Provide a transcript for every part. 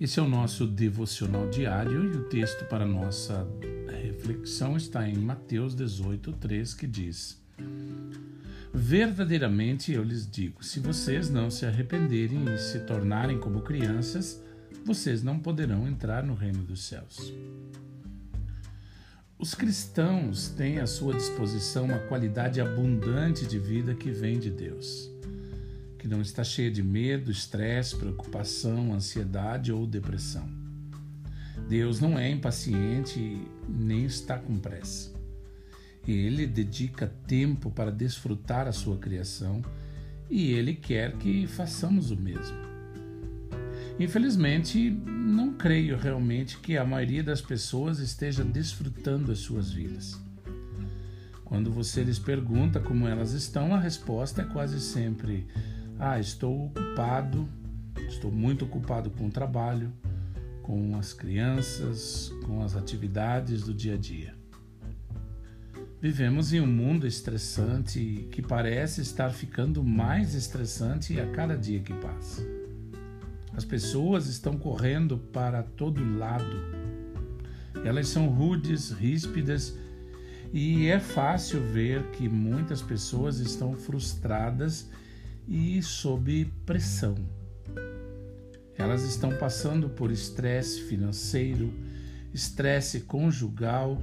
Esse é o nosso devocional diário e o texto para nossa reflexão está em Mateus 18, 3, que diz: Verdadeiramente eu lhes digo: se vocês não se arrependerem e se tornarem como crianças, vocês não poderão entrar no reino dos céus. Os cristãos têm à sua disposição uma qualidade abundante de vida que vem de Deus, que não está cheia de medo, estresse, preocupação, ansiedade ou depressão. Deus não é impaciente nem está com pressa. Ele dedica tempo para desfrutar a sua criação e ele quer que façamos o mesmo. Infelizmente, não creio realmente que a maioria das pessoas esteja desfrutando as suas vidas. Quando você lhes pergunta como elas estão, a resposta é quase sempre: Ah, estou ocupado, estou muito ocupado com o trabalho, com as crianças, com as atividades do dia a dia. Vivemos em um mundo estressante que parece estar ficando mais estressante a cada dia que passa. As pessoas estão correndo para todo lado. Elas são rudes, ríspidas e é fácil ver que muitas pessoas estão frustradas e sob pressão. Elas estão passando por estresse financeiro, estresse conjugal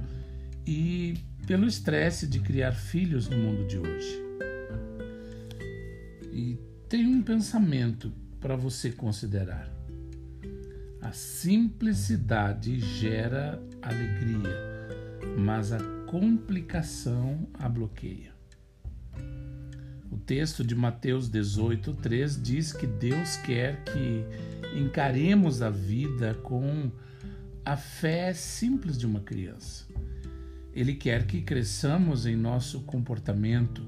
e pelo estresse de criar filhos no mundo de hoje. E tem um pensamento para você considerar. A simplicidade gera alegria, mas a complicação a bloqueia. O texto de Mateus 18:3 diz que Deus quer que encaremos a vida com a fé simples de uma criança. Ele quer que cresçamos em nosso comportamento,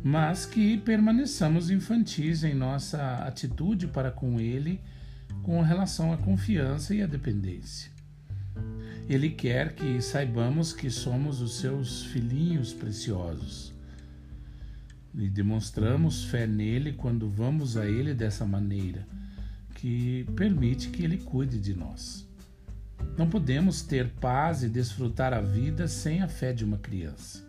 mas que permaneçamos infantis em nossa atitude para com Ele com relação à confiança e à dependência. Ele quer que saibamos que somos os seus filhinhos preciosos. E demonstramos fé nele quando vamos a ele dessa maneira, que permite que ele cuide de nós. Não podemos ter paz e desfrutar a vida sem a fé de uma criança.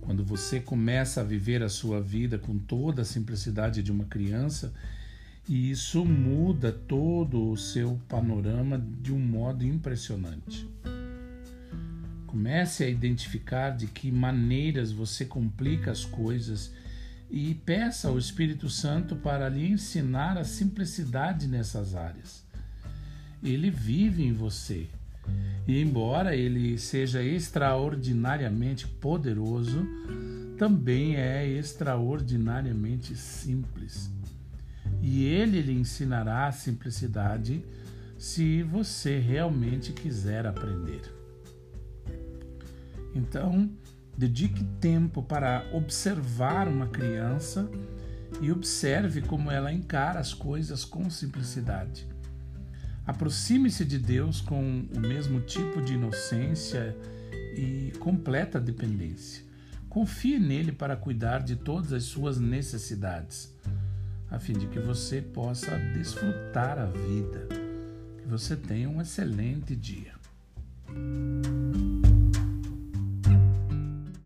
Quando você começa a viver a sua vida com toda a simplicidade de uma criança, e isso muda todo o seu panorama de um modo impressionante. Comece a identificar de que maneiras você complica as coisas e peça ao Espírito Santo para lhe ensinar a simplicidade nessas áreas. Ele vive em você e embora ele seja extraordinariamente poderoso, também é extraordinariamente simples. E ele lhe ensinará a simplicidade se você realmente quiser aprender. Então, dedique tempo para observar uma criança e observe como ela encara as coisas com simplicidade. Aproxime-se de Deus com o mesmo tipo de inocência e completa dependência. Confie nele para cuidar de todas as suas necessidades, a fim de que você possa desfrutar a vida. Que você tenha um excelente dia.